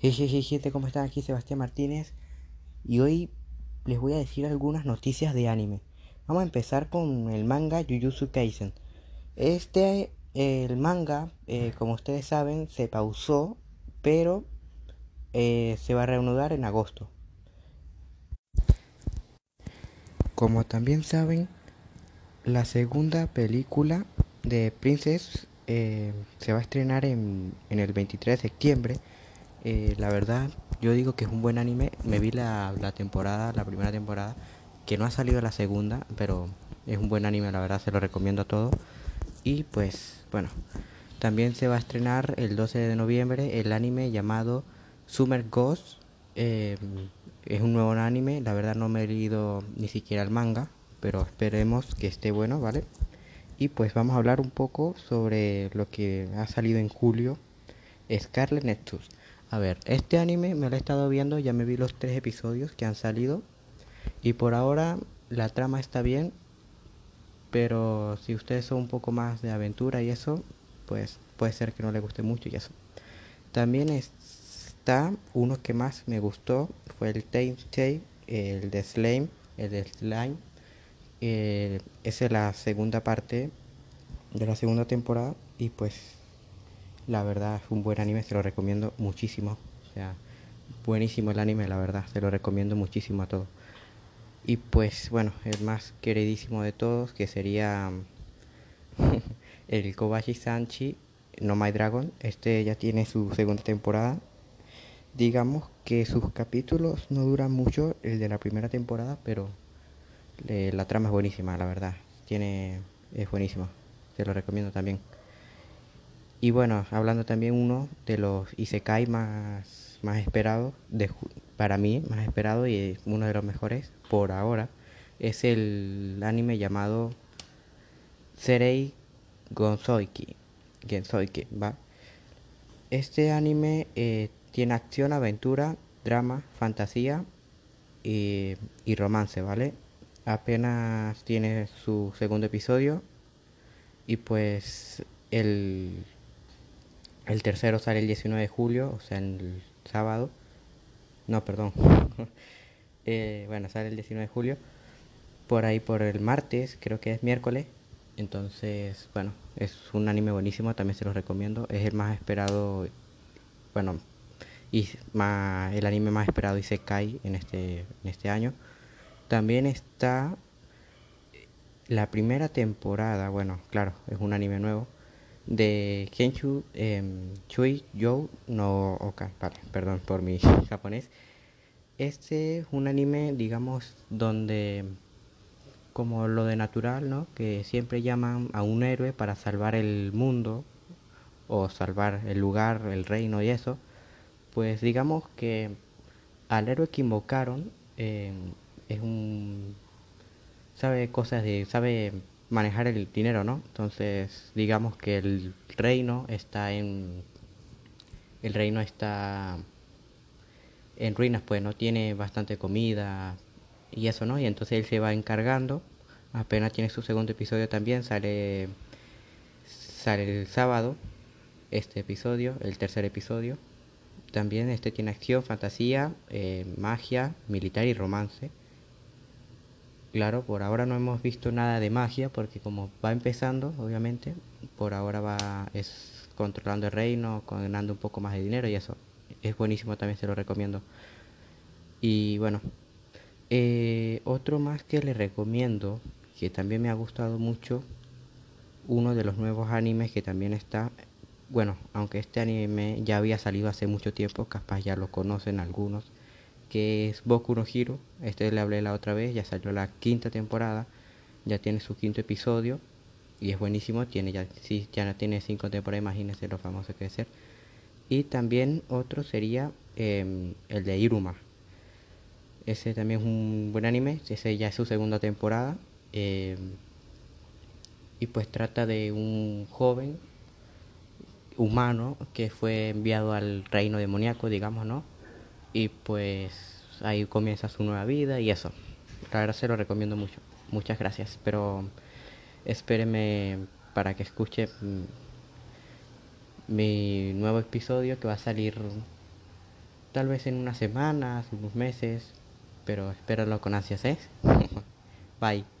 Hey, gente, ¿cómo están? Aquí Sebastián Martínez y hoy les voy a decir algunas noticias de anime. Vamos a empezar con el manga Jujutsu Kaisen. Este, el manga, eh, como ustedes saben, se pausó, pero eh, se va a reanudar en agosto. Como también saben, la segunda película de Princess eh, se va a estrenar en, en el 23 de septiembre eh, la verdad, yo digo que es un buen anime. Me vi la, temporada, la primera temporada, que no ha salido la segunda, pero es un buen anime, la verdad, se lo recomiendo a todos. Y pues, bueno, también se va a estrenar el 12 de noviembre el anime llamado Summer Ghost. Eh, es un nuevo anime, la verdad no me he leído ni siquiera el manga, pero esperemos que esté bueno, ¿vale? Y pues vamos a hablar un poco sobre lo que ha salido en julio, Scarlet Nexus. A ver, este anime me lo he estado viendo, ya me vi los tres episodios que han salido. Y por ahora la trama está bien. Pero si ustedes son un poco más de aventura y eso, pues puede ser que no les guste mucho y eso. También está uno que más me gustó, fue el Tame el de Slime, el de Slime. Eh, esa es la segunda parte de la segunda temporada y pues la verdad es un buen anime, se lo recomiendo muchísimo. O sea, buenísimo el anime, la verdad, se lo recomiendo muchísimo a todos. Y pues bueno, el más queridísimo de todos, que sería el Kobashi Sanchi No My Dragon. Este ya tiene su segunda temporada. Digamos que sus capítulos no duran mucho, el de la primera temporada, pero la trama es buenísima, la verdad. Tiene, es buenísimo. Se lo recomiendo también. Y bueno, hablando también uno de los Isekai más, más esperados, para mí, más esperado y uno de los mejores por ahora, es el anime llamado Serei Gonzoiki. Gensoiki, ¿va? Este anime eh, tiene acción, aventura, drama, fantasía y, y romance, ¿vale? Apenas tiene su segundo episodio y pues el el tercero sale el 19 de julio, o sea, el sábado. No, perdón. Eh, bueno, sale el 19 de julio. Por ahí por el martes, creo que es miércoles. Entonces, bueno, es un anime buenísimo, también se los recomiendo. Es el más esperado, bueno, y el anime más esperado y se cae en este, en este año. También está la primera temporada, bueno, claro, es un anime nuevo de Kenshu em, Chui Yo no Oka, vale, perdón por mi japonés. Este es un anime, digamos, donde como lo de natural, ¿no? Que siempre llaman a un héroe para salvar el mundo o salvar el lugar, el reino y eso. Pues digamos que al héroe que invocaron em, es un sabe cosas de sabe manejar el dinero, ¿no? Entonces, digamos que el reino está en el reino está en ruinas, pues no tiene bastante comida y eso, ¿no? Y entonces él se va encargando. Apenas tiene su segundo episodio también, sale sale el sábado este episodio, el tercer episodio. También este tiene acción, fantasía, eh, magia, militar y romance. Claro, por ahora no hemos visto nada de magia porque como va empezando, obviamente, por ahora va es controlando el reino, ganando un poco más de dinero y eso es buenísimo, también se lo recomiendo. Y bueno, eh, otro más que le recomiendo, que también me ha gustado mucho, uno de los nuevos animes que también está, bueno, aunque este anime ya había salido hace mucho tiempo, capaz ya lo conocen algunos, que es Boku no Hero. Este le hablé la otra vez, ya salió la quinta temporada, ya tiene su quinto episodio y es buenísimo. Tiene ya, sí, ya tiene cinco temporadas, imagínense lo famoso que es ser. Y también otro sería em, el de Iruma. Ese también es un buen anime, ese ya es su segunda temporada. Em, y pues trata de un joven humano que fue enviado al reino demoníaco, digamos, ¿no? Y pues ahí comienza su nueva vida y eso. La verdad se lo recomiendo mucho. Muchas gracias, pero espéreme para que escuche mi nuevo episodio que va a salir Tal vez en unas semanas, unos meses, pero espéralo con ansias, ¿eh? Bye.